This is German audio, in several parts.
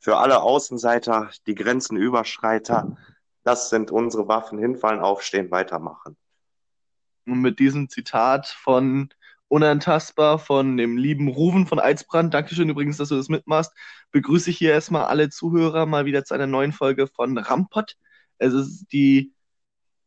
für alle Außenseiter, die Grenzenüberschreiter. Das sind unsere Waffen. Hinfallen, aufstehen, weitermachen. Und mit diesem Zitat von Unantastbar von dem lieben Ruven von Eidsbrand, Dankeschön übrigens, dass du das mitmachst, begrüße ich hier erstmal alle Zuhörer mal wieder zu einer neuen Folge von Rampot. Es ist die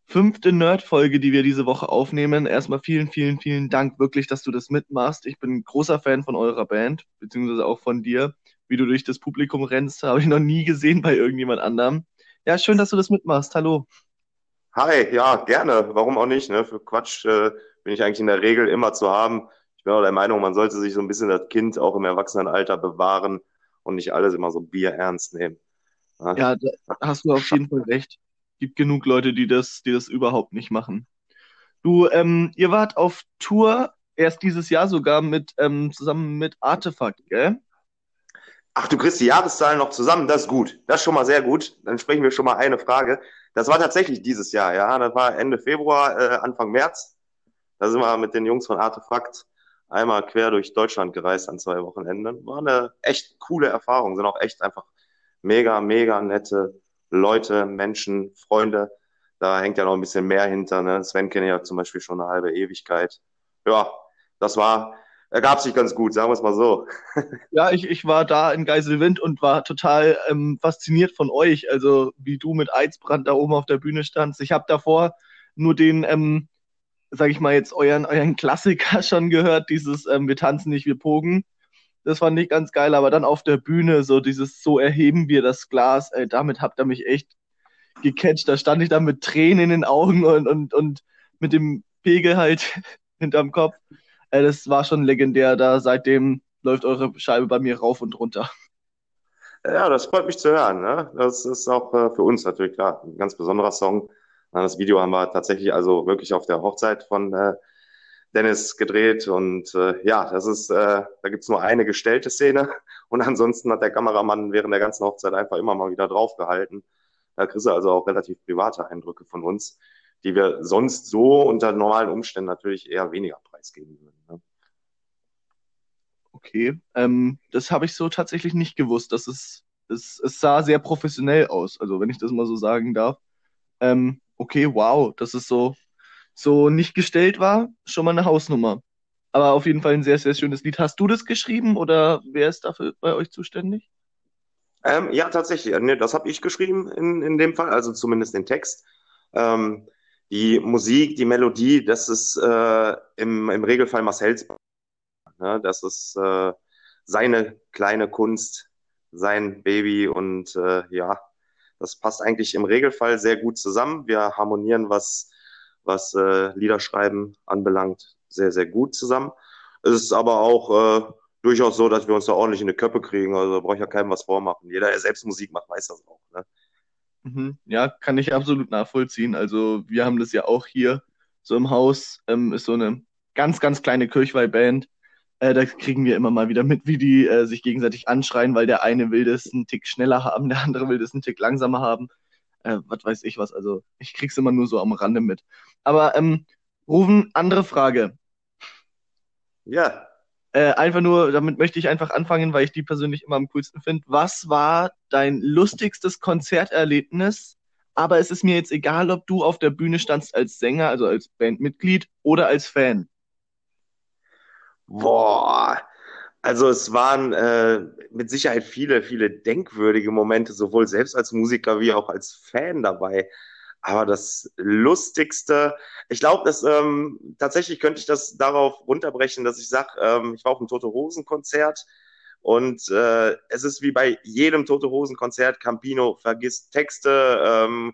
fünfte Nerd-Folge, die wir diese Woche aufnehmen. Erstmal vielen, vielen, vielen Dank wirklich, dass du das mitmachst. Ich bin ein großer Fan von eurer Band, beziehungsweise auch von dir. Wie du durch das Publikum rennst, habe ich noch nie gesehen bei irgendjemand anderem. Ja, schön, dass du das mitmachst. Hallo. Hi, ja, gerne. Warum auch nicht? Ne? Für Quatsch äh, bin ich eigentlich in der Regel immer zu haben. Ich bin auch der Meinung, man sollte sich so ein bisschen das Kind auch im Erwachsenenalter bewahren und nicht alles immer so Bier ernst nehmen. Ja, ja da hast du auf jeden Fall recht gibt genug Leute, die das, die das überhaupt nicht machen. Du, ähm, ihr wart auf Tour erst dieses Jahr sogar mit ähm, zusammen mit Artefakt, gell? Ach, du kriegst die Jahreszahlen noch zusammen, das ist gut. Das ist schon mal sehr gut. Dann sprechen wir schon mal eine Frage. Das war tatsächlich dieses Jahr, ja. Das war Ende Februar, äh, Anfang März. Da sind wir mit den Jungs von Artefakt einmal quer durch Deutschland gereist an zwei Wochenenden. War eine echt coole Erfahrung. Sind auch echt einfach mega, mega nette Leute, Menschen, Freunde. Da hängt ja noch ein bisschen mehr hinter. Ne? Sven kenne ja zum Beispiel schon eine halbe Ewigkeit. Ja, das war, ergab sich ganz gut, sagen wir es mal so. Ja, ich, ich war da in Geiselwind und war total ähm, fasziniert von euch. Also wie du mit Eizbrand da oben auf der Bühne standst. Ich habe davor nur den, ähm, sag ich mal jetzt, euren, euren Klassiker schon gehört, dieses ähm, Wir tanzen nicht, wir pogen. Das fand ich ganz geil, aber dann auf der Bühne, so dieses, so erheben wir das Glas, ey, damit habt ihr mich echt gecatcht. Da stand ich dann mit Tränen in den Augen und, und, und mit dem Pegel halt hinterm Kopf. Ey, das war schon legendär. Da seitdem läuft eure Scheibe bei mir rauf und runter. Ja, das freut mich zu hören. Ne? Das ist auch äh, für uns natürlich klar ein ganz besonderer Song. Das Video haben wir tatsächlich also wirklich auf der Hochzeit von äh, Dennis gedreht und äh, ja, das ist, äh, da gibt's nur eine gestellte Szene und ansonsten hat der Kameramann während der ganzen Hochzeit einfach immer mal wieder draufgehalten. Da kriegst du also auch relativ private Eindrücke von uns, die wir sonst so unter normalen Umständen natürlich eher weniger preisgeben würden. Ne? Okay, ähm, das habe ich so tatsächlich nicht gewusst. Das ist, es, es sah sehr professionell aus, also wenn ich das mal so sagen darf. Ähm, okay, wow, das ist so so nicht gestellt war, schon mal eine Hausnummer. Aber auf jeden Fall ein sehr, sehr schönes Lied. Hast du das geschrieben oder wer ist dafür bei euch zuständig? Ähm, ja, tatsächlich. Nee, das habe ich geschrieben in, in dem Fall, also zumindest den Text. Ähm, die Musik, die Melodie, das ist äh, im, im Regelfall Marcells. Ja, das ist äh, seine kleine Kunst, sein Baby und äh, ja, das passt eigentlich im Regelfall sehr gut zusammen. Wir harmonieren, was was äh, Liederschreiben anbelangt, sehr, sehr gut zusammen. Es ist aber auch äh, durchaus so, dass wir uns da ordentlich in die Köpfe kriegen. Also da brauche ich ja keinem was vormachen. Jeder, der selbst Musik macht, weiß das auch. Ne? Mhm. Ja, kann ich absolut nachvollziehen. Also wir haben das ja auch hier so im Haus. Ähm, ist so eine ganz, ganz kleine Kirchweihband. Äh, da kriegen wir immer mal wieder mit, wie die äh, sich gegenseitig anschreien, weil der eine will das einen Tick schneller haben, der andere will das einen Tick langsamer haben äh, was weiß ich was. Also ich krieg's immer nur so am Rande mit. Aber ähm, Rufen, andere Frage. Ja. Äh, einfach nur, damit möchte ich einfach anfangen, weil ich die persönlich immer am coolsten finde. Was war dein lustigstes Konzerterlebnis? Aber es ist mir jetzt egal, ob du auf der Bühne standst als Sänger, also als Bandmitglied oder als Fan. Boah, also es waren äh, mit Sicherheit viele, viele denkwürdige Momente, sowohl selbst als Musiker wie auch als Fan dabei. Aber das Lustigste, ich glaube, dass ähm, tatsächlich könnte ich das darauf runterbrechen, dass ich sage, ähm, ich war auf einem Tote Hosen Konzert und äh, es ist wie bei jedem Tote Hosen Konzert, Campino vergisst Texte, ähm,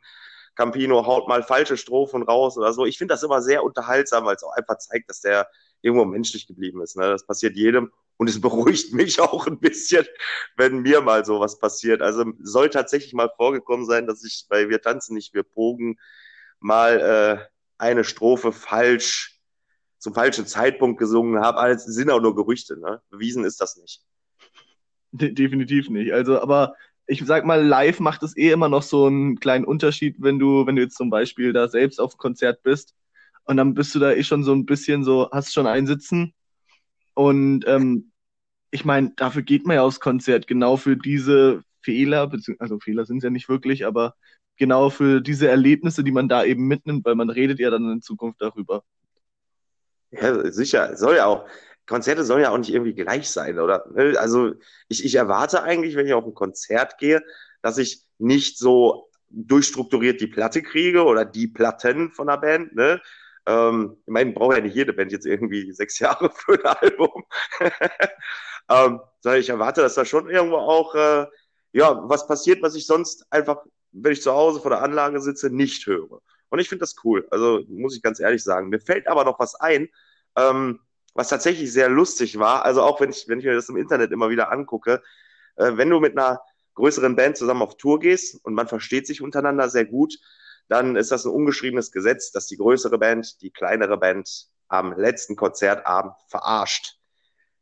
Campino haut mal falsche Strophen raus oder so. Ich finde das immer sehr unterhaltsam, weil es auch einfach zeigt, dass der irgendwo menschlich geblieben ist. Ne? Das passiert jedem und es beruhigt mich auch ein bisschen, wenn mir mal sowas passiert. Also soll tatsächlich mal vorgekommen sein, dass ich bei Wir tanzen nicht, wir pogen mal äh, eine Strophe falsch zum falschen Zeitpunkt gesungen habe. Alles sind auch nur Gerüchte. Ne? Bewiesen ist das nicht. De definitiv nicht. Also, aber ich sag mal, live macht es eh immer noch so einen kleinen Unterschied, wenn du, wenn du jetzt zum Beispiel da selbst auf Konzert bist und dann bist du da eh schon so ein bisschen so, hast schon einsitzen und ähm, ich meine, dafür geht man ja aufs Konzert, genau für diese Fehler, also Fehler sind es ja nicht wirklich, aber genau für diese Erlebnisse, die man da eben mitnimmt, weil man redet ja dann in Zukunft darüber. Ja, sicher. Soll ja auch. Konzerte sollen ja auch nicht irgendwie gleich sein, oder? Also ich, ich erwarte eigentlich, wenn ich auf ein Konzert gehe, dass ich nicht so durchstrukturiert die Platte kriege oder die Platten von der Band, ne? Ähm, ich meine, braucht ja nicht jede Band jetzt irgendwie sechs Jahre für ein Album. ähm, sondern ich erwarte, dass da schon irgendwo auch äh, ja, was passiert, was ich sonst einfach, wenn ich zu Hause vor der Anlage sitze, nicht höre. Und ich finde das cool. Also muss ich ganz ehrlich sagen. Mir fällt aber noch was ein, ähm, was tatsächlich sehr lustig war. Also auch wenn ich, wenn ich mir das im Internet immer wieder angucke, äh, wenn du mit einer größeren Band zusammen auf Tour gehst und man versteht sich untereinander sehr gut, dann ist das ein ungeschriebenes Gesetz, dass die größere Band die kleinere Band am letzten Konzertabend verarscht.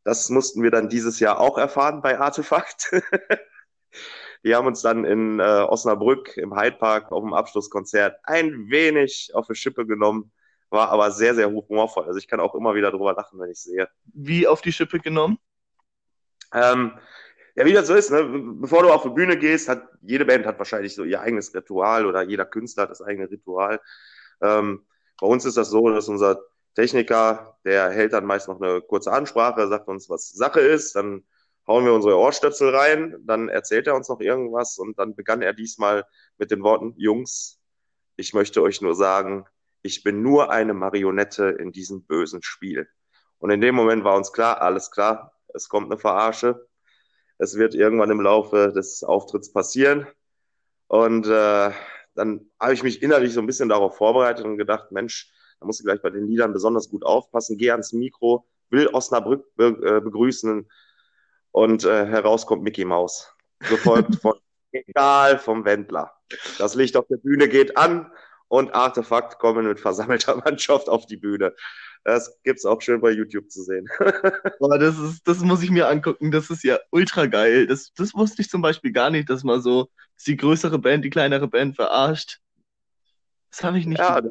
Das mussten wir dann dieses Jahr auch erfahren bei Artefakt. Die haben uns dann in äh, Osnabrück im Hyde Park auf dem Abschlusskonzert ein wenig auf die Schippe genommen, war aber sehr, sehr humorvoll. Also ich kann auch immer wieder drüber lachen, wenn ich sehe. Wie auf die Schippe genommen? Ähm, ja, wie das so ist, ne? bevor du auf die Bühne gehst, hat jede Band hat wahrscheinlich so ihr eigenes Ritual oder jeder Künstler hat das eigene Ritual. Ähm, bei uns ist das so, dass unser Techniker, der hält dann meist noch eine kurze Ansprache, sagt uns, was Sache ist, dann hauen wir unsere Ohrstöpsel rein, dann erzählt er uns noch irgendwas und dann begann er diesmal mit den Worten, Jungs, ich möchte euch nur sagen, ich bin nur eine Marionette in diesem bösen Spiel. Und in dem Moment war uns klar, alles klar, es kommt eine Verarsche. Es wird irgendwann im Laufe des Auftritts passieren. Und äh, dann habe ich mich innerlich so ein bisschen darauf vorbereitet und gedacht, Mensch, da musst du gleich bei den Liedern besonders gut aufpassen. Geh ans Mikro, will Osnabrück be äh, begrüßen, und äh, heraus kommt Mickey Mouse, gefolgt von Egal vom Wendler. Das Licht auf der Bühne geht an und Artefakt kommen mit versammelter Mannschaft auf die Bühne. Das gibt's auch schön bei YouTube zu sehen. Boah, das ist, das muss ich mir angucken. Das ist ja ultra geil. Das, das wusste ich zum Beispiel gar nicht, dass man so dass die größere Band die kleinere Band verarscht. Das habe ich nicht. Ja, da,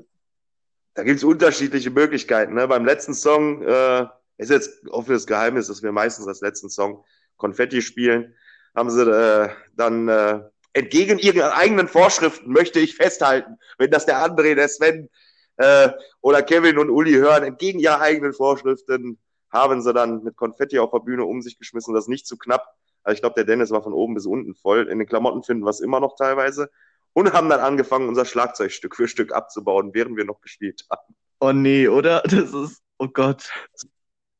da gibt's unterschiedliche Möglichkeiten. Ne? Beim letzten Song äh, ist jetzt offenes Geheimnis, dass wir meistens als letzten Song Konfetti spielen, haben sie äh, dann äh, entgegen ihren eigenen Vorschriften, möchte ich festhalten, wenn das der André, der Sven äh, oder Kevin und Uli hören, entgegen ihrer eigenen Vorschriften haben sie dann mit Konfetti auf der Bühne um sich geschmissen, das nicht zu knapp. Also ich glaube, der Dennis war von oben bis unten voll. In den Klamotten finden wir es immer noch teilweise. Und haben dann angefangen, unser Schlagzeug Stück für Stück abzubauen, während wir noch gespielt haben. Oh nee, oder? Das ist, oh Gott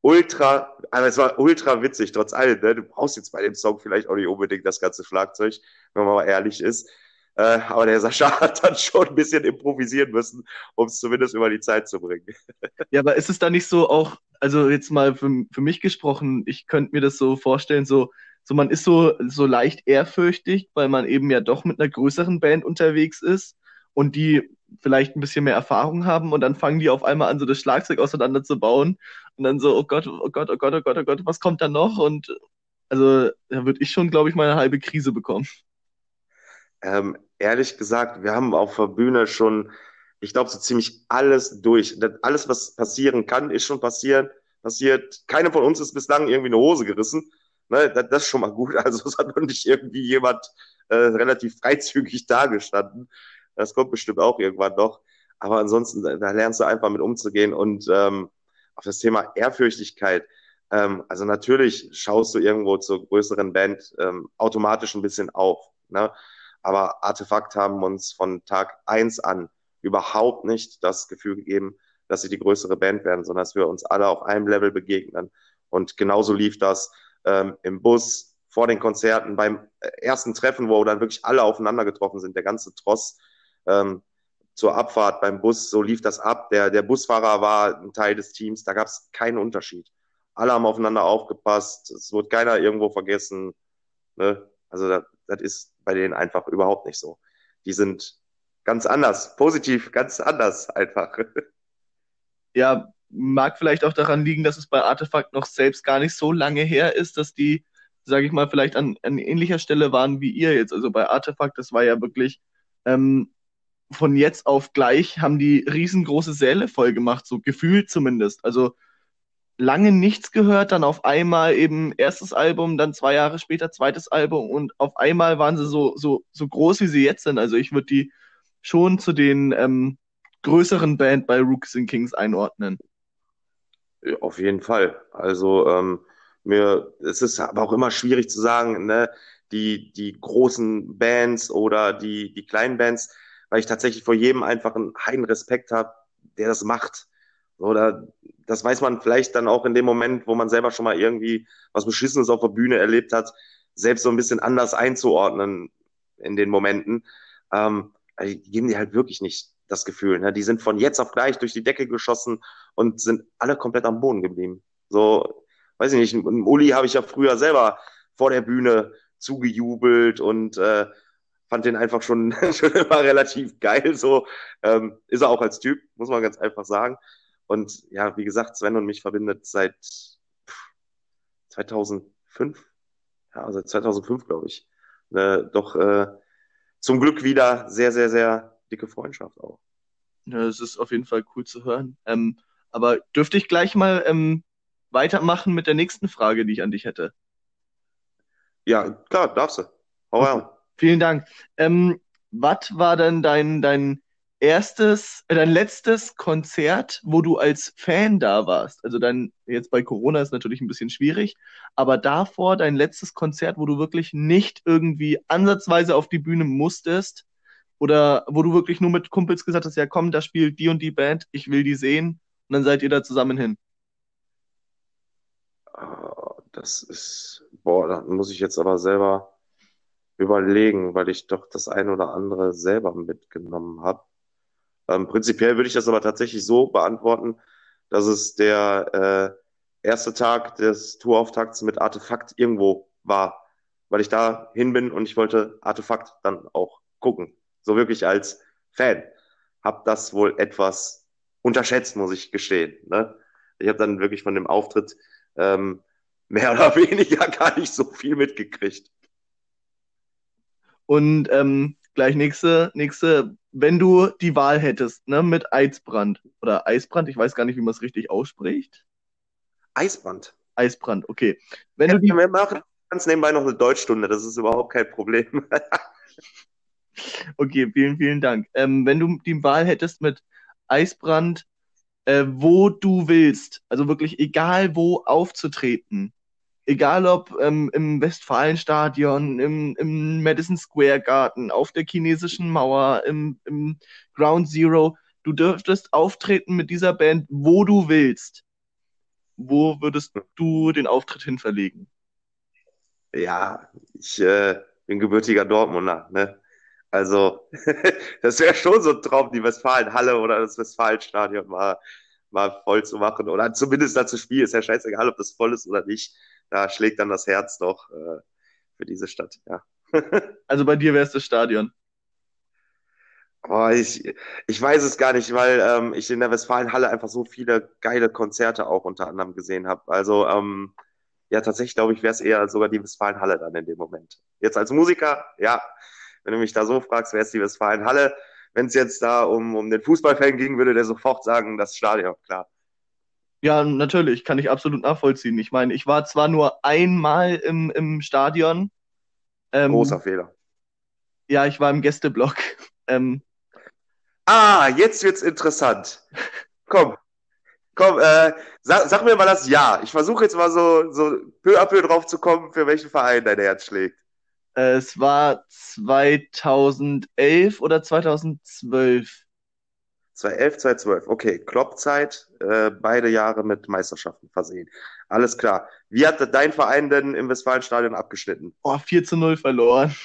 ultra, also es war ultra witzig, trotz allem. Ne? Du brauchst jetzt bei dem Song vielleicht auch nicht unbedingt das ganze Schlagzeug, wenn man mal ehrlich ist. Äh, aber der Sascha hat dann schon ein bisschen improvisieren müssen, um es zumindest über die Zeit zu bringen. Ja, aber ist es da nicht so auch, also jetzt mal für, für mich gesprochen, ich könnte mir das so vorstellen, so, so man ist so, so leicht ehrfürchtig, weil man eben ja doch mit einer größeren Band unterwegs ist und die vielleicht ein bisschen mehr Erfahrung haben und dann fangen die auf einmal an, so das Schlagzeug auseinanderzubauen und dann so, oh Gott, oh Gott, oh Gott, oh Gott, oh Gott, was kommt da noch? Und also da würde ich schon, glaube ich, mal eine halbe Krise bekommen. Ähm, ehrlich gesagt, wir haben auf der Bühne schon, ich glaube, so ziemlich alles durch. Alles, was passieren kann, ist schon passiert. passiert. Keiner von uns ist bislang irgendwie eine Hose gerissen. Ne, das, das ist schon mal gut. Also es hat noch nicht irgendwie jemand äh, relativ freizügig dargestanden. Das kommt bestimmt auch irgendwann noch. Aber ansonsten, da, da lernst du einfach mit umzugehen und ähm, auf das Thema Ehrfürchtigkeit. Ähm, also natürlich schaust du irgendwo zur größeren Band ähm, automatisch ein bisschen auf. Ne? Aber Artefakt haben uns von Tag eins an überhaupt nicht das Gefühl gegeben, dass sie die größere Band werden, sondern dass wir uns alle auf einem Level begegnen. Und genauso lief das ähm, im Bus, vor den Konzerten, beim ersten Treffen, wo dann wirklich alle aufeinander getroffen sind, der ganze Tross ähm, zur Abfahrt beim Bus, so lief das ab. Der, der Busfahrer war ein Teil des Teams, da gab es keinen Unterschied. Alle haben aufeinander aufgepasst, es wurde keiner irgendwo vergessen. Ne? Also das, das ist bei denen einfach überhaupt nicht so. Die sind ganz anders, positiv, ganz anders einfach. Ja, mag vielleicht auch daran liegen, dass es bei Artefakt noch selbst gar nicht so lange her ist, dass die, sage ich mal, vielleicht an, an ähnlicher Stelle waren wie ihr jetzt. Also bei Artefakt, das war ja wirklich ähm, von jetzt auf gleich haben die riesengroße Säle voll gemacht, so gefühlt zumindest. Also lange nichts gehört, dann auf einmal eben erstes Album, dann zwei Jahre später zweites Album und auf einmal waren sie so, so, so groß, wie sie jetzt sind. Also ich würde die schon zu den ähm, größeren Band bei Rookies and Kings einordnen. Auf jeden Fall. Also ähm, mir, es ist aber auch immer schwierig zu sagen, ne, die, die großen Bands oder die, die kleinen Bands, weil ich tatsächlich vor jedem einfach einen heiden Respekt habe, der das macht. Oder das weiß man vielleicht dann auch in dem Moment, wo man selber schon mal irgendwie was Beschissenes auf der Bühne erlebt hat, selbst so ein bisschen anders einzuordnen in den Momenten. Ähm, die geben dir halt wirklich nicht das Gefühl. Ne? Die sind von jetzt auf gleich durch die Decke geschossen und sind alle komplett am Boden geblieben. So, weiß ich nicht, Uli habe ich ja früher selber vor der Bühne zugejubelt und äh, fand den einfach schon, schon immer relativ geil. So ähm, ist er auch als Typ, muss man ganz einfach sagen. Und ja, wie gesagt, Sven und mich verbindet seit 2005, ja, seit 2005, glaube ich. Ne, doch äh, zum Glück wieder sehr, sehr, sehr dicke Freundschaft auch. Ja, das ist auf jeden Fall cool zu hören. Ähm, aber dürfte ich gleich mal ähm, weitermachen mit der nächsten Frage, die ich an dich hätte? Ja, klar, darfst du. Hau rein. Vielen Dank. Ähm, was war denn dein, dein erstes, äh, dein letztes Konzert, wo du als Fan da warst? Also dann, jetzt bei Corona ist natürlich ein bisschen schwierig, aber davor dein letztes Konzert, wo du wirklich nicht irgendwie ansatzweise auf die Bühne musstest oder wo du wirklich nur mit Kumpels gesagt hast, ja komm, da spielt die und die Band, ich will die sehen und dann seid ihr da zusammen hin. Ah, das ist, boah, da muss ich jetzt aber selber überlegen, weil ich doch das ein oder andere selber mitgenommen habe. Ähm, prinzipiell würde ich das aber tatsächlich so beantworten, dass es der äh, erste Tag des Tourauftakts mit Artefakt irgendwo war, weil ich da hin bin und ich wollte Artefakt dann auch gucken. So wirklich als Fan. Hab das wohl etwas unterschätzt, muss ich gestehen. Ne? Ich habe dann wirklich von dem Auftritt ähm, mehr oder weniger gar nicht so viel mitgekriegt. Und ähm, gleich nächste, nächste, wenn du die Wahl hättest, ne, mit Eisbrand oder Eisbrand, ich weiß gar nicht, wie man es richtig ausspricht. Eisbrand. Eisbrand, okay. Wenn ja, du die wir machen ganz nebenbei noch eine Deutschstunde, das ist überhaupt kein Problem. okay, vielen, vielen Dank. Ähm, wenn du die Wahl hättest mit Eisbrand, äh, wo du willst, also wirklich egal wo aufzutreten, egal ob ähm, im Westfalenstadion, im, im Madison Square Garden, auf der chinesischen Mauer, im, im Ground Zero, du dürftest auftreten mit dieser Band, wo du willst. Wo würdest du den Auftritt hin verlegen? Ja, ich äh, bin gebürtiger Dortmunder, ne? Also, das wäre schon so ein Traum, die Westfalenhalle oder das Westfalenstadion mal, mal voll zu machen oder zumindest da zu spielen. Ist ja scheißegal, ob das voll ist oder nicht da schlägt dann das Herz doch äh, für diese Stadt, ja. also bei dir wäre es das Stadion. Oh, ich, ich weiß es gar nicht, weil ähm, ich in der Westfalenhalle einfach so viele geile Konzerte auch unter anderem gesehen habe. Also ähm, ja, tatsächlich glaube ich, wäre es eher sogar die Westfalenhalle dann in dem Moment. Jetzt als Musiker, ja, wenn du mich da so fragst, wäre es die Westfalenhalle. Wenn es jetzt da um, um den Fußballfan ging, würde der sofort sagen, das Stadion, klar. Ja, natürlich, kann ich absolut nachvollziehen. Ich meine, ich war zwar nur einmal im, im Stadion. Ähm, Großer Fehler. Ja, ich war im Gästeblock. Ähm, ah, jetzt wird's interessant. Komm, komm, äh, sag, sag, mir mal das Ja. Ich versuche jetzt mal so, so peu à peu drauf zu kommen, für welchen Verein dein Herz schlägt. Es war 2011 oder 2012. 2011, 2012. Okay, Kloppzeit, äh, beide Jahre mit Meisterschaften versehen. Alles klar. Wie hat dein Verein denn im Westfalenstadion abgeschnitten? Oh, 4 zu 0 verloren.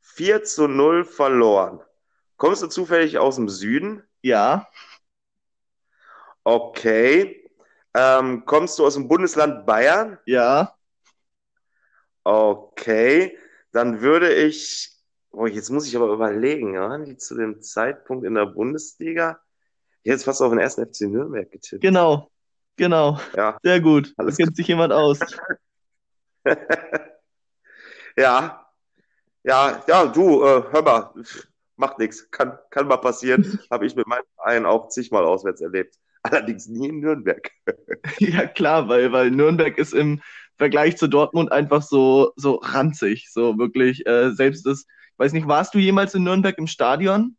4 zu 0 verloren. Kommst du zufällig aus dem Süden? Ja. Okay. Ähm, kommst du aus dem Bundesland Bayern? Ja. Okay. Dann würde ich Oh, jetzt muss ich aber überlegen, waren die zu dem Zeitpunkt in der Bundesliga? Jetzt fast auf den ersten FC Nürnberg getippt. Genau, genau. Ja. Sehr gut. Alles kennt sich jemand aus. ja. Ja, ja, du, äh, hör mal, macht nichts. Kann, kann mal passieren. Habe ich mit meinem Verein auch zigmal auswärts erlebt. allerdings nie in Nürnberg. Ja, klar, weil, weil Nürnberg ist im Vergleich zu Dortmund einfach so, so ranzig. So wirklich, äh, selbst das, weiß nicht, warst du jemals in Nürnberg im Stadion?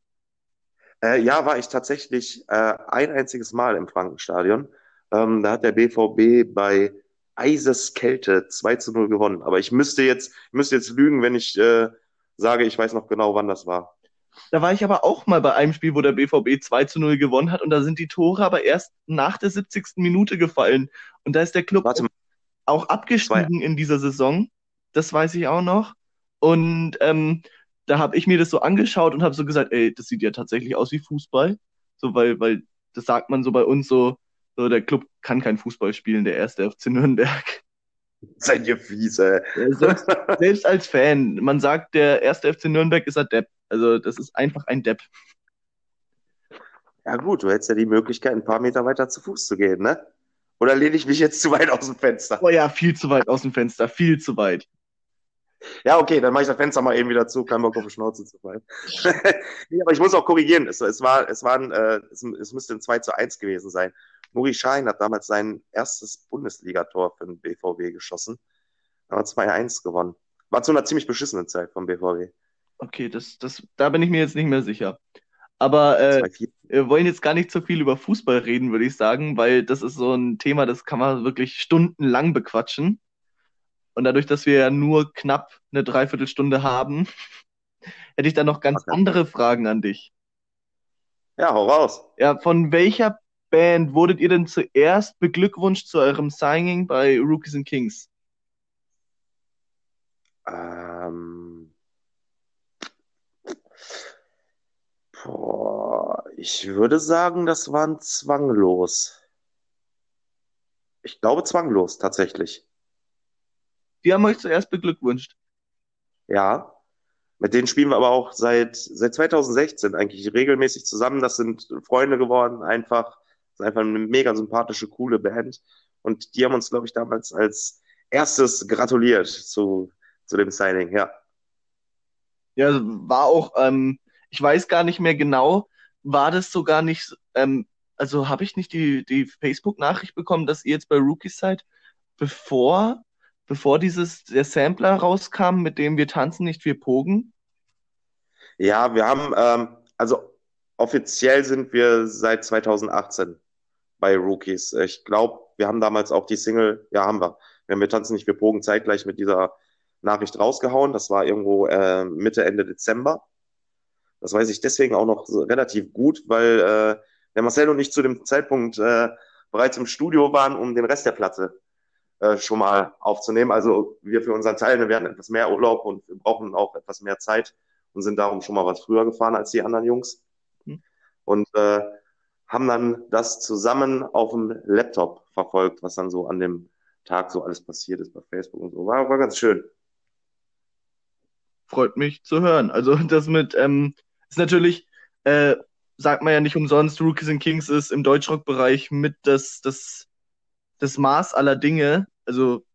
Äh, ja, war ich tatsächlich äh, ein einziges Mal im Frankenstadion. Ähm, da hat der BVB bei Eiseskälte 2 zu 0 gewonnen. Aber ich müsste jetzt, ich müsste jetzt lügen, wenn ich äh, sage, ich weiß noch genau, wann das war. Da war ich aber auch mal bei einem Spiel, wo der BVB 2 zu 0 gewonnen hat und da sind die Tore aber erst nach der 70. Minute gefallen. Und da ist der Club auch abgestiegen in dieser Saison. Das weiß ich auch noch. Und ähm, da habe ich mir das so angeschaut und habe so gesagt, ey, das sieht ja tatsächlich aus wie Fußball. So, weil, weil das sagt man so bei uns so, so der Club kann kein Fußball spielen, der erste FC Nürnberg. seid ihr fies, ey. Selbst, selbst als Fan, man sagt, der erste FC Nürnberg ist ein Depp. Also das ist einfach ein Depp. Ja gut, du hättest ja die Möglichkeit, ein paar Meter weiter zu Fuß zu gehen, ne? Oder lehne ich mich jetzt zu weit aus dem Fenster? Oh ja, viel zu weit aus dem Fenster, viel zu weit. Ja, okay, dann mache ich das Fenster mal eben wieder zu, kein Bock auf die Schnauze zu fallen. nee, aber ich muss auch korrigieren. Es, es war, es waren, äh, es, es müsste ein 2 zu 1 gewesen sein. Nuri Schein hat damals sein erstes Bundesligator für den BVB geschossen. Wir 2-1 gewonnen. War zu einer ziemlich beschissenen Zeit vom BVB. Okay, das, das, da bin ich mir jetzt nicht mehr sicher. Aber äh, 2-4. wir wollen jetzt gar nicht so viel über Fußball reden, würde ich sagen, weil das ist so ein Thema, das kann man wirklich stundenlang bequatschen. Und dadurch, dass wir ja nur knapp eine Dreiviertelstunde haben, hätte ich da noch ganz Okay. andere Fragen an dich. Ja, hau raus. Ja, von welcher Band wurdet ihr denn zuerst beglückwünscht zu eurem Signing bei Rookies and Kings? Ähm, boah, ich würde sagen, das waren zwanglos. Ich glaube zwanglos, tatsächlich. Die haben euch zuerst beglückwünscht. Ja. Mit denen spielen wir aber auch seit, seit 2016 eigentlich regelmäßig zusammen. Das sind Freunde geworden, einfach. Das ist einfach eine mega sympathische, coole Band. Und die haben uns, glaube ich, damals als erstes gratuliert zu, zu dem Signing, ja. Ja, war auch, ähm, ich weiß gar nicht mehr genau, war das sogar nicht, ähm, also habe ich nicht die, die Facebook-Nachricht bekommen, dass ihr jetzt bei Rookies seid, bevor, bevor dieses, der Sampler rauskam, mit dem wir tanzen, nicht wir pogen? Ja, wir haben, ähm, also offiziell sind wir seit 2018 bei Rookies. Ich glaube, wir haben damals auch die Single, ja, haben wir. Wir haben Wir tanzen nicht, wir pogen zeitgleich mit dieser Nachricht rausgehauen. Das war irgendwo äh, Mitte, Ende Dezember. Das weiß ich deswegen auch noch relativ gut, weil äh, der Marcel und ich zu dem Zeitpunkt äh, bereits im Studio waren, um den Rest der Platte äh, schon mal aufzunehmen. Also wir für unseren Teil, wir hatten etwas mehr Urlaub und wir brauchen auch etwas mehr Zeit und sind darum schon mal was früher gefahren als die anderen Jungs. Hm. Und äh, haben dann das zusammen auf dem Laptop verfolgt, was dann so an dem Tag so alles passiert ist bei Facebook und so. War, war ganz schön. Freut mich zu hören. Also das mit, ähm, ist natürlich, äh, sagt man ja nicht umsonst, Rookies and Kings ist im Deutschrock-Bereich mit das, das, das Maß aller Dinge. Also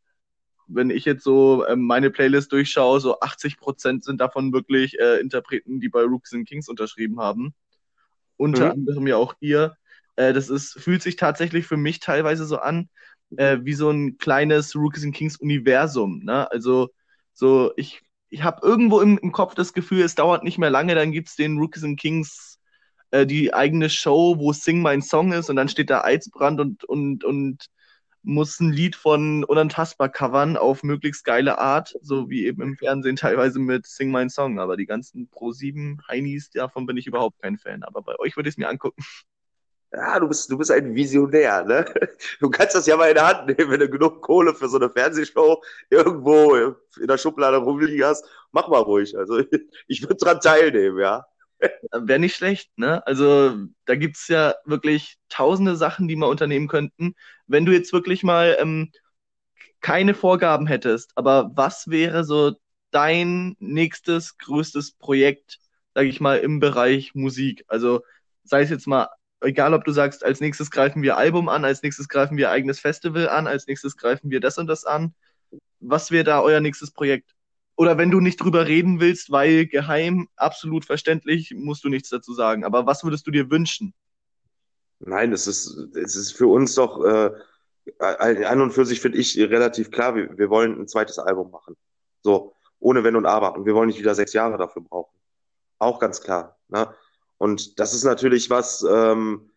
wenn ich jetzt so ähm, meine Playlist durchschaue, so 80% sind davon wirklich äh, Interpreten, die bei Rookies and Kings unterschrieben haben. Unter Mhm. anderem ja auch ihr. Äh, das ist, fühlt sich tatsächlich für mich teilweise so an, äh, wie so ein kleines Rookies and Kings Universum. Ne? Also so, ich, ich habe irgendwo im, im Kopf das Gefühl, es dauert nicht mehr lange, dann gibt's den Rookies and Kings äh, die eigene Show, wo Sing mein Song ist und dann steht da Eizbrand und, und, und muss ein Lied von Unantastbar covern auf möglichst geile Art, so wie eben im Fernsehen teilweise mit Sing mein Song. Aber die ganzen Pro7 Heinis, davon bin ich überhaupt kein Fan. Aber bei euch würde ich es mir angucken. Ja, du bist, du bist ein Visionär, ne? Du kannst das ja mal in der Hand nehmen, wenn du genug Kohle für so eine Fernsehshow irgendwo in der Schublade rumliegen hast. Mach mal ruhig. Also ich würde dran teilnehmen, ja. Wäre nicht schlecht, ne? Also da gibt's ja wirklich tausende Sachen, die man unternehmen könnten. Wenn du jetzt wirklich mal ähm, keine Vorgaben hättest, aber was wäre so dein nächstes größtes Projekt, sag ich mal, im Bereich Musik? Also sei es jetzt mal, egal ob du sagst, als nächstes greifen wir Album an, als nächstes greifen wir eigenes Festival an, als nächstes greifen wir das und das an. Was wäre da euer nächstes Projekt? Oder wenn du nicht drüber reden willst, weil geheim, absolut verständlich, musst du nichts dazu sagen. Aber was würdest du dir wünschen? Nein, es ist, es ist für uns doch äh, an und für sich finde ich relativ klar, wir, wir wollen ein zweites Album machen. So, ohne Wenn und Aber. Und wir wollen nicht wieder sechs Jahre dafür brauchen. Auch ganz klar. Ne? Und das ist natürlich was, ähm,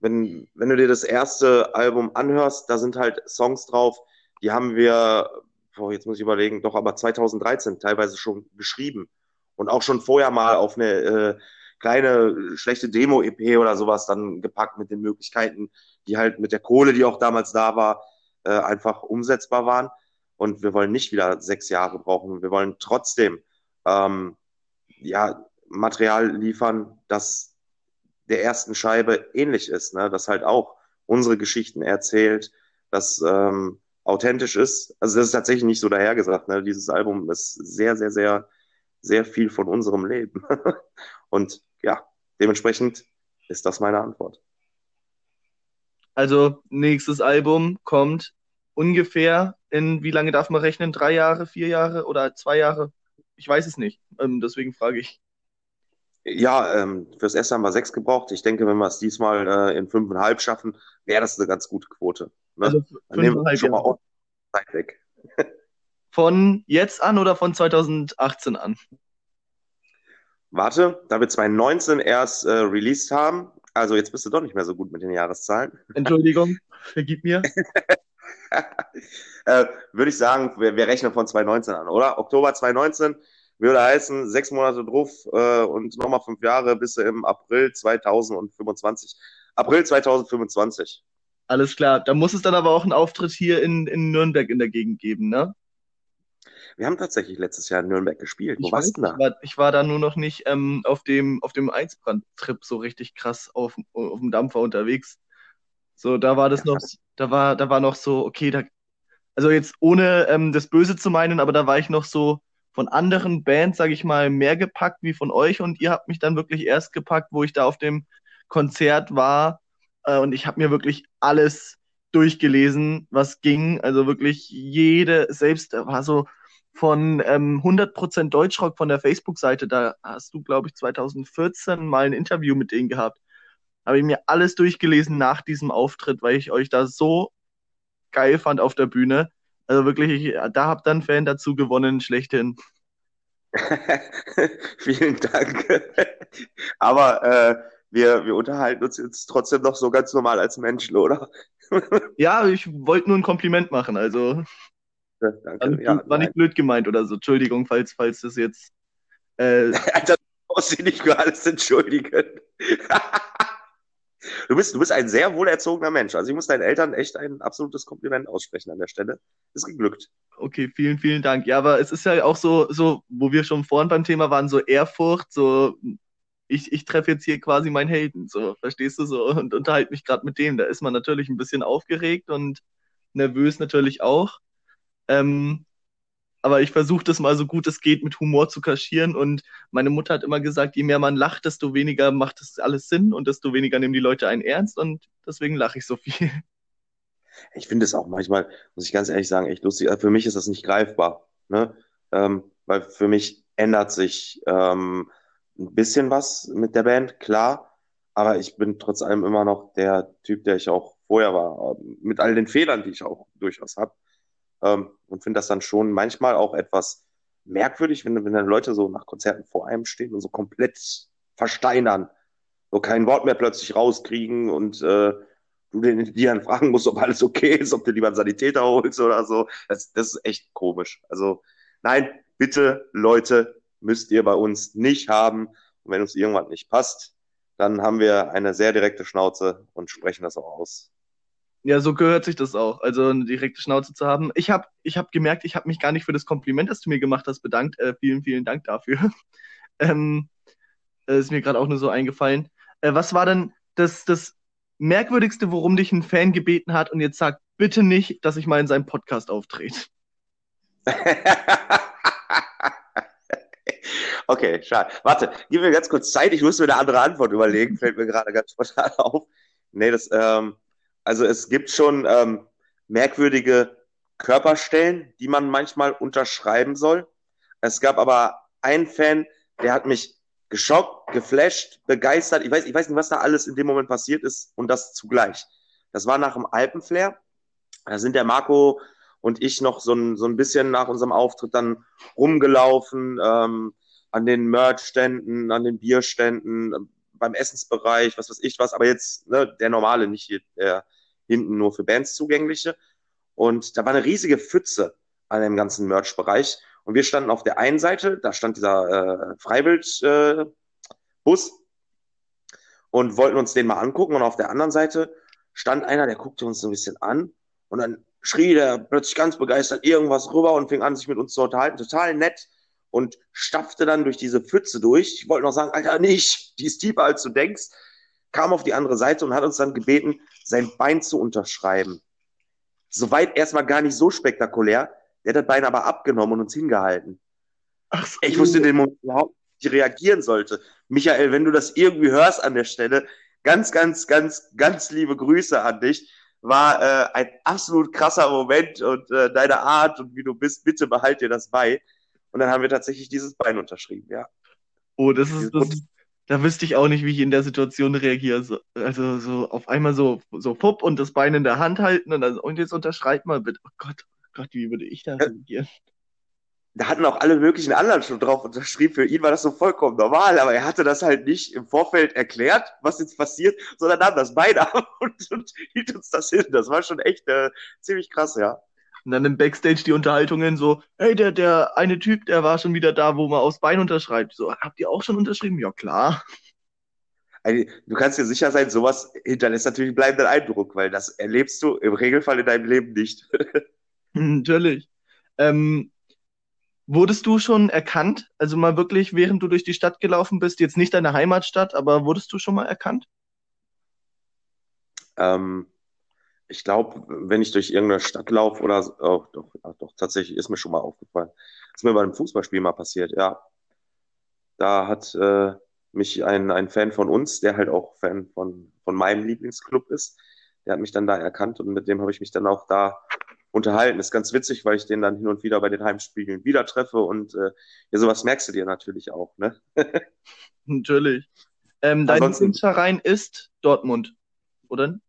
wenn, wenn du dir das erste Album anhörst, da sind halt Songs drauf, die haben wir, boah, jetzt muss ich überlegen, doch aber 2013 teilweise schon geschrieben. Und auch schon vorher mal auf eine äh, kleine schlechte Demo-EP oder sowas dann gepackt mit den Möglichkeiten, die halt mit der Kohle, die auch damals da war, äh, einfach umsetzbar waren. Und wir wollen nicht wieder sechs Jahre brauchen. Wir wollen trotzdem ähm, ja, Material liefern, das der ersten Scheibe ähnlich ist, ne? das halt auch unsere Geschichten erzählt, das ähm, authentisch ist. Also das ist tatsächlich nicht so dahergesagt. Ne? Dieses Album ist sehr, sehr, sehr, sehr viel von unserem Leben. Und ja, dementsprechend ist das meine Antwort. Also nächstes Album kommt ungefähr in, wie lange darf man rechnen? Drei Jahre, vier Jahre oder zwei Jahre? Ich weiß es nicht. Ähm, deswegen frage ich. Ja, ähm, fürs erste haben wir sechs gebraucht. Ich denke, wenn wir es diesmal äh, in fünfeinhalb schaffen, wäre das eine ganz gute Quote. Ne? Also Dann nehmen wir schon mal Zeit weg. Von jetzt an oder von 2018 an? Warte, da wir 2019 erst äh, released haben, also jetzt bist du doch nicht mehr so gut mit den Jahreszahlen. Entschuldigung, vergib mir. äh, Würde ich sagen, wir, wir, rechnen von 2019 an, oder? Oktober 2019 würde heißen, sechs Monate drauf äh, und nochmal fünf Jahre bis im April 2025. April 2025. Alles klar. Da muss es dann aber auch einen Auftritt hier in, in Nürnberg in der Gegend geben, ne? Wir haben tatsächlich letztes Jahr in Nürnberg gespielt. Wo ich warst du da? War, ich war da nur noch nicht ähm, auf dem, auf dem Einsbrand-Trip so richtig krass auf, auf dem Dampfer unterwegs. So, da war das noch, da war, da war noch so, okay, da, also jetzt ohne ähm, das Böse zu meinen, aber da war ich noch so von anderen Bands, sage ich mal, mehr gepackt wie von euch und ihr habt mich dann wirklich erst gepackt, wo ich da auf dem Konzert war äh, und ich habe mir wirklich alles durchgelesen, was ging. Also wirklich jede, selbst war so von ähm, 100% Deutschrock von der Facebook-Seite, da hast du, glaube ich, 2014 mal ein Interview mit denen gehabt. Habe ich mir alles durchgelesen nach diesem Auftritt, weil ich euch da so geil fand auf der Bühne. Also wirklich, ich, da habt einen Fan dazu gewonnen, schlechthin. Vielen Dank. Aber äh, wir, wir unterhalten uns jetzt trotzdem noch so ganz normal als Menschen, oder? ja, ich wollte nur ein Kompliment machen, also. Ja, danke. War, ja, war nicht blöd gemeint oder so. Entschuldigung, falls, falls das jetzt. Äh, das muss ich nicht für alles entschuldigen. Du bist, du bist ein sehr wohlerzogener Mensch. Also ich muss deinen Eltern echt ein absolutes Kompliment aussprechen an der Stelle. Ist geglückt. Okay, vielen, vielen Dank. Ja, aber es ist ja auch so, so, wo wir schon vorhin beim Thema waren, so Ehrfurcht, so ich, ich treffe jetzt hier quasi meinen Helden, so, verstehst du so, und unterhalte mich gerade mit dem. Da ist man natürlich ein bisschen aufgeregt und nervös natürlich auch. Ähm, aber ich versuche das mal so gut es geht mit Humor zu kaschieren. Und meine Mutter hat immer gesagt, je mehr man lacht, desto weniger macht das alles Sinn und desto weniger nehmen die Leute einen ernst. Und deswegen lache ich so viel. Ich finde es auch manchmal, muss ich ganz ehrlich sagen, echt lustig. Also für mich ist das nicht greifbar. Ne? Ähm, weil für mich ändert sich ähm, ein bisschen was mit der Band, klar. Aber ich bin trotz allem immer noch der Typ, der ich auch vorher war. Mit all den Fehlern, die ich auch durchaus habe. Ähm, und finde das dann schon manchmal auch etwas merkwürdig, wenn, wenn dann Leute so nach Konzerten vor einem stehen und so komplett versteinern, so kein Wort mehr plötzlich rauskriegen und äh, du den die dann fragen musst, ob alles okay ist, ob du lieber einen Sanitäter holst oder so. Das, das ist echt komisch. Also nein, bitte Leute, müsst ihr bei uns nicht haben. Und wenn uns irgendwas nicht passt, dann haben wir eine sehr direkte Schnauze und sprechen das auch aus. Ja, so gehört sich das auch, also eine direkte Schnauze zu haben. Ich habe ich hab gemerkt, ich habe mich gar nicht für das Kompliment, das du mir gemacht hast, bedankt. Äh, vielen, vielen Dank dafür. ähm, äh, ist mir gerade auch nur so eingefallen. Äh, was war denn das, das Merkwürdigste, worum dich ein Fan gebeten hat und jetzt sagt, bitte nicht, dass ich mal in seinem Podcast auftrete? okay, schade. Warte, gib mir ganz kurz Zeit, ich muss mir eine andere Antwort überlegen, fällt mir gerade ganz spontan auf. Nee, das, ähm, also es gibt schon ähm, merkwürdige Körperstellen, die man manchmal unterschreiben soll. Es gab aber einen Fan, der hat mich geschockt geflasht, begeistert. Ich weiß, ich weiß nicht, was da alles in dem Moment passiert ist und das zugleich. Das war nach dem Alpenflair. Da sind der Marco und ich noch so ein, so ein bisschen nach unserem Auftritt dann rumgelaufen, ähm, an den Merch-Ständen, an den Bierständen, beim Essensbereich, was weiß ich was, aber jetzt ne, der normale, nicht hier, der hinten nur für Bands zugängliche. Und da war eine riesige Pfütze an dem ganzen Merch-Bereich. Und wir standen auf der einen Seite, da stand dieser äh, Freiwild-Bus äh, und wollten uns den mal angucken. Und auf der anderen Seite stand einer, der guckte uns so ein bisschen an und dann schrie der plötzlich ganz begeistert irgendwas rüber und fing an, sich mit uns zu unterhalten. Total nett und stapfte dann durch diese Pfütze durch. Ich wollte noch sagen, Alter, nicht, die ist tiefer als du denkst. Kam auf die andere Seite und hat uns dann gebeten, sein Bein zu unterschreiben. Soweit erstmal gar nicht so spektakulär. Der hat das Bein aber abgenommen und uns hingehalten. Ach so. Ich wusste den Moment überhaupt nicht reagieren sollte. Michael, wenn du das irgendwie hörst an der Stelle, ganz, ganz, ganz, ganz liebe Grüße an dich. War äh, ein absolut krasser Moment und äh, deine Art und wie du bist, bitte behalt dir das bei. Und dann haben wir tatsächlich dieses Bein unterschrieben, ja. Oh, das ist, das da wüsste ich auch nicht, wie ich in der Situation reagiere. So, also so auf einmal so, so pupp und das Bein in der Hand halten und dann, und jetzt unterschreibt mal bitte. Oh Gott, oh Gott, wie würde ich da reagieren? Da hatten auch alle möglichen anderen schon drauf unterschrieben. Für ihn war das so vollkommen normal, aber er hatte das halt nicht im Vorfeld erklärt, was jetzt passiert, sondern nahm das Bein ab und, und hielt uns das hin. Das war schon echt äh, ziemlich krass, ja. Und dann im Backstage die Unterhaltungen so, hey, der, der eine Typ, der war schon wieder da, wo man aufs Bein unterschreibt. So, habt ihr auch schon unterschrieben? Ja, klar. Also, du kannst dir sicher sein, sowas hinterlässt natürlich einen bleibenden Eindruck, weil das erlebst du im Regelfall in deinem Leben nicht. natürlich. Ähm, wurdest du schon erkannt? Also mal wirklich, während du durch die Stadt gelaufen bist, jetzt nicht deine Heimatstadt, aber wurdest du schon mal erkannt? Ähm, ich glaube, wenn ich durch irgendeine Stadt laufe oder oh, doch, ja, doch, tatsächlich ist mir schon mal aufgefallen. Das ist mir bei einem Fußballspiel mal passiert, ja. Da hat äh, mich ein, ein Fan von uns, der halt auch Fan von, von meinem Lieblingsclub ist, der hat mich dann da erkannt und mit dem habe ich mich dann auch da unterhalten. ist ganz witzig, weil ich den dann hin und wieder bei den Heimspielen wieder treffe und äh, ja, sowas merkst du dir natürlich auch, ne? natürlich. Ähm, dein Lieblingsverein ist Dortmund, oder?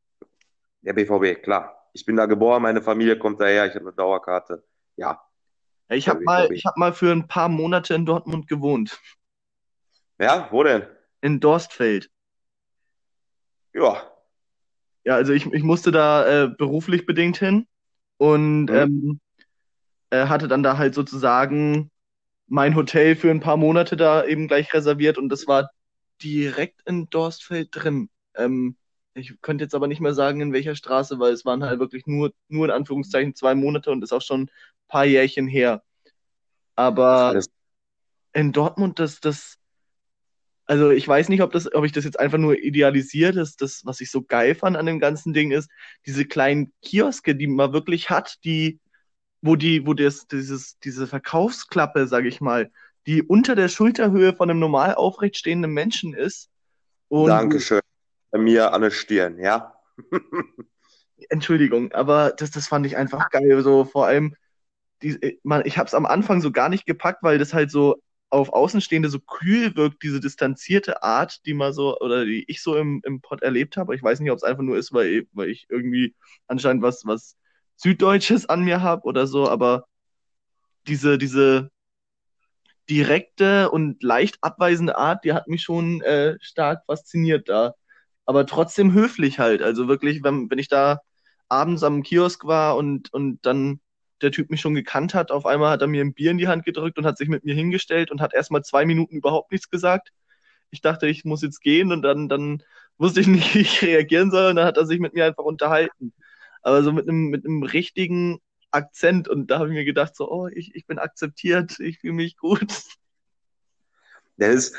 Der BVB, klar. Ich bin da geboren, meine Familie kommt daher, ich habe eine Dauerkarte. Ja. Ich habe mal, hab mal für ein paar Monate in Dortmund gewohnt. Ja, wo denn? In Dorstfeld. Ja. Ja, also ich, ich musste da äh, beruflich bedingt hin und mhm. ähm, äh, hatte dann da halt sozusagen mein Hotel für ein paar Monate da eben gleich reserviert und das war direkt in Dorstfeld drin. Ähm, ich könnte jetzt aber nicht mehr sagen, in welcher Straße, weil es waren halt wirklich nur, nur in Anführungszeichen zwei Monate und ist auch schon ein paar Jährchen her. Aber in Dortmund, das, das, also ich weiß nicht, ob das, ob ich das jetzt einfach nur idealisiert ist. Das, was ich so geil fand an dem ganzen Ding ist, diese kleinen Kioske, die man wirklich hat, die, wo die, wo das, dieses, diese Verkaufsklappe, sage ich mal, die unter der Schulterhöhe von einem normal aufrecht stehenden Menschen ist. Und Dankeschön bei mir an der Stirn, ja. Entschuldigung, aber das, das fand ich einfach geil. So vor allem, die, äh, man, ich habe es am Anfang so gar nicht gepackt, weil das halt so auf Außenstehende so kühl wirkt, diese distanzierte Art, die man so, oder die ich so im, im Pod erlebt habe. Ich weiß nicht, ob es einfach nur ist, weil, weil ich irgendwie anscheinend was, was Süddeutsches an mir habe oder so, aber diese, diese direkte und leicht abweisende Art, die hat mich schon äh, stark fasziniert da aber trotzdem höflich halt. Also wirklich, wenn, wenn ich da abends am Kiosk war und, und dann der Typ mich schon gekannt hat, auf einmal hat er mir ein Bier in die Hand gedrückt und hat sich mit mir hingestellt und hat erstmal zwei Minuten überhaupt nichts gesagt. Ich dachte, ich muss jetzt gehen und dann, dann wusste ich nicht, wie ich reagieren soll und dann hat er sich mit mir einfach unterhalten. Aber so mit einem, mit einem richtigen Akzent und da habe ich mir gedacht, so, oh, ich, ich bin akzeptiert, ich fühle mich gut. Das ist,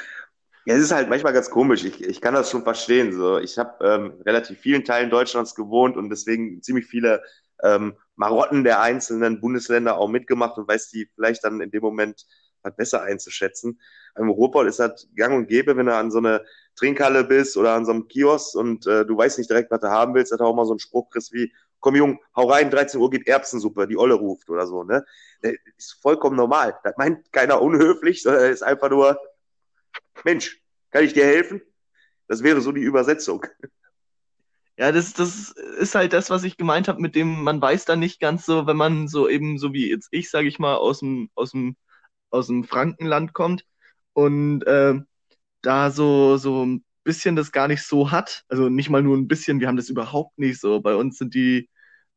ja, es ist halt manchmal ganz komisch. Ich, ich kann das schon verstehen. So, ich habe ähm, relativ vielen Teilen Deutschlands gewohnt und deswegen ziemlich viele ähm, Marotten der einzelnen Bundesländer auch mitgemacht und weiß die vielleicht dann in dem Moment halt besser einzuschätzen. Im Ruhrpott ist das gang und gäbe, wenn du an so eine Trinkhalle bist oder an so einem Kiosk und äh, du weißt nicht direkt, was du haben willst, dass du auch mal so einen Spruch kriegst wie, komm Jung, hau rein, 13 Uhr gibt Erbsensuppe, die Olle ruft oder so, ne? Das ist vollkommen normal. Das meint keiner unhöflich, sondern ist einfach nur, Mensch, Kann ich dir helfen? Das wäre so die Übersetzung. Ja, das, das ist halt das, was ich gemeint habe, mit dem man weiß dann nicht ganz so, wenn man so eben, so wie jetzt ich, sage ich mal, aus dem, aus dem, aus dem Frankenland kommt und äh, da so, so ein bisschen das gar nicht so hat. Also nicht mal nur ein bisschen, wir haben das überhaupt nicht so. Bei uns sind die,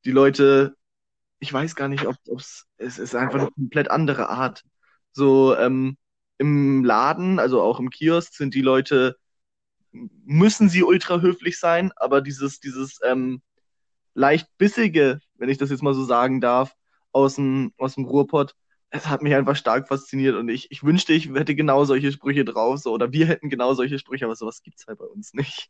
die Leute, ich weiß gar nicht, ob es, es ist einfach eine komplett andere Art. So ähm, im Laden, also auch im Kiosk, sind die Leute, müssen sie ultra höflich sein, aber dieses, dieses ähm, leicht bissige, wenn ich das jetzt mal so sagen darf, aus dem, aus dem Ruhrpott, es hat mich einfach stark fasziniert und ich, ich wünschte, ich hätte genau solche Sprüche drauf, so, oder wir hätten genau solche Sprüche, aber sowas gibt es halt bei uns nicht.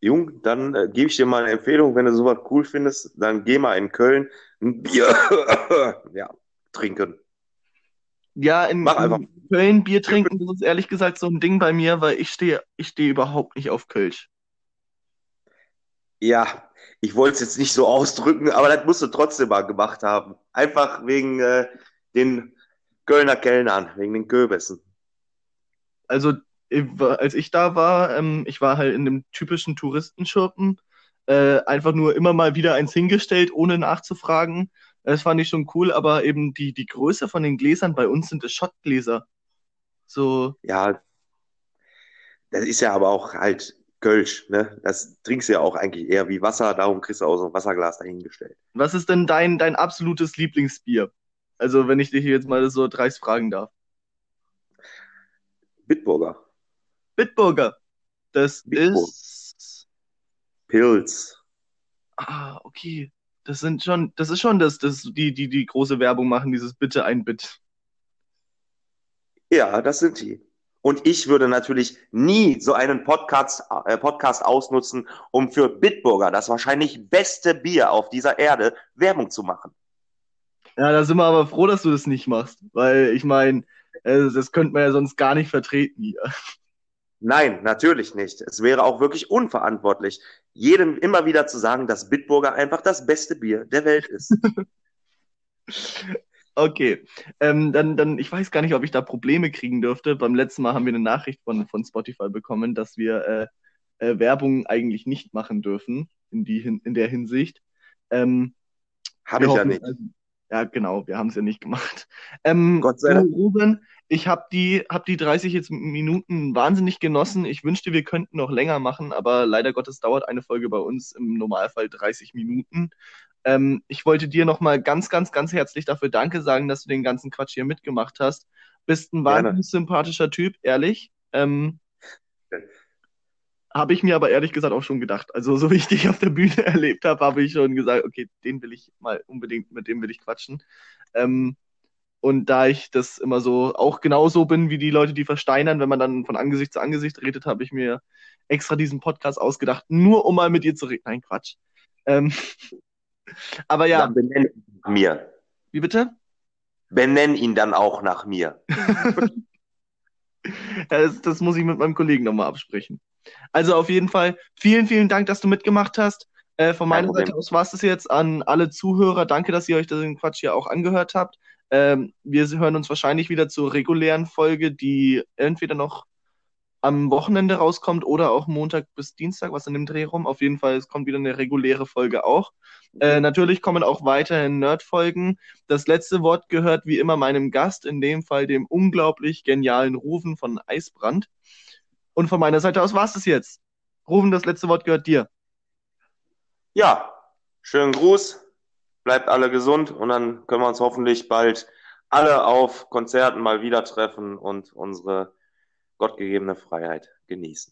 Jung, dann äh, gebe ich dir mal eine Empfehlung, wenn du sowas cool findest, dann geh mal in Köln ein Bier ja, trinken. Ja, in, in Köln Bier trinken, das ist ehrlich gesagt so ein Ding bei mir, weil ich stehe ich steh überhaupt nicht auf Kölsch. Ja, ich wollte es jetzt nicht so ausdrücken, aber das musst du trotzdem mal gemacht haben. Einfach wegen äh, den Kölner Kellnern, wegen den Köbessen. Also, als ich da war, ähm, ich war halt in dem typischen Touristenschurpen, äh, einfach nur immer mal wieder eins hingestellt, ohne nachzufragen. Das fand ich schon cool, aber eben die, die Größe von den Gläsern, bei uns sind es Schottgläser. So. Ja, das ist ja aber auch halt Kölsch, ne? Das trinkst du ja auch eigentlich eher wie Wasser, darum kriegst du auch so ein Wasserglas dahingestellt. Was ist denn dein, dein absolutes Lieblingsbier? Also, wenn ich dich jetzt mal so dreist fragen darf. Bitburger. Bitburger. Das Bitburg. ist. Pilz. Ah, okay. Das sind schon, das ist schon das, das, die, die, die große Werbung machen, dieses Bitte ein Bit. Ja, das sind die. Und ich würde natürlich nie so einen Podcast, äh, Podcast ausnutzen, um für Bitburger, das wahrscheinlich beste Bier auf dieser Erde, Werbung zu machen. Ja, da sind wir aber froh, dass du das nicht machst, weil ich meine, äh, das könnte man ja sonst gar nicht vertreten hier. Nein, natürlich nicht. Es wäre auch wirklich unverantwortlich, jedem immer wieder zu sagen, dass Bitburger einfach das beste Bier der Welt ist. okay, ähm, dann, dann, ich weiß gar nicht, ob ich da Probleme kriegen dürfte. Beim letzten Mal haben wir eine Nachricht von, von Spotify bekommen, dass wir äh, äh, Werbung eigentlich nicht machen dürfen in, die, in der Hinsicht. Ähm, Habe ich hoffen, ja nicht. Also, ja, genau, wir haben es ja nicht gemacht. Ähm, Gott sei Dank. Ruben, ich habe die, hab die 30 jetzt Minuten wahnsinnig genossen. Ich wünschte, wir könnten noch länger machen, aber leider Gottes dauert eine Folge bei uns im Normalfall 30 Minuten. Ähm, ich wollte dir nochmal ganz, ganz, ganz herzlich dafür Danke sagen, dass du den ganzen Quatsch hier mitgemacht hast. Bist ein wahnsinnig sympathischer Typ, ehrlich. Ähm, habe ich mir aber ehrlich gesagt auch schon gedacht. Also, so wie ich dich auf der Bühne erlebt habe, habe ich schon gesagt, okay, den will ich mal unbedingt, mit dem will ich quatschen. Ähm, und da ich das immer so auch genauso bin wie die Leute, die versteinern, wenn man dann von Angesicht zu Angesicht redet, habe ich mir extra diesen Podcast ausgedacht, nur um mal mit dir zu reden. Nein, Quatsch. Ähm, aber ja. Dann benenn ihn nach mir. Wie bitte? Benenn ihn dann auch nach mir. das, das muss ich mit meinem Kollegen nochmal absprechen. Also auf jeden Fall vielen, vielen Dank, dass du mitgemacht hast. Äh, von meiner Seite aus war es das jetzt an alle Zuhörer. Danke, dass ihr euch den Quatsch hier auch angehört habt. Ähm, wir hören uns wahrscheinlich wieder zur regulären Folge, die entweder noch am Wochenende rauskommt oder auch Montag bis Dienstag, was in dem Dreh rum. Auf jeden Fall, es kommt wieder eine reguläre Folge auch. Äh, natürlich kommen auch weiterhin Nerd-Folgen. Das letzte Wort gehört wie immer meinem Gast, in dem Fall dem unglaublich genialen Rufen von Eisbrand. Und von meiner Seite aus war es das jetzt. Rufen, das letzte Wort gehört dir. Ja, schönen Gruß bleibt alle gesund und dann können wir uns hoffentlich bald alle auf Konzerten mal wieder treffen und unsere gottgegebene Freiheit genießen.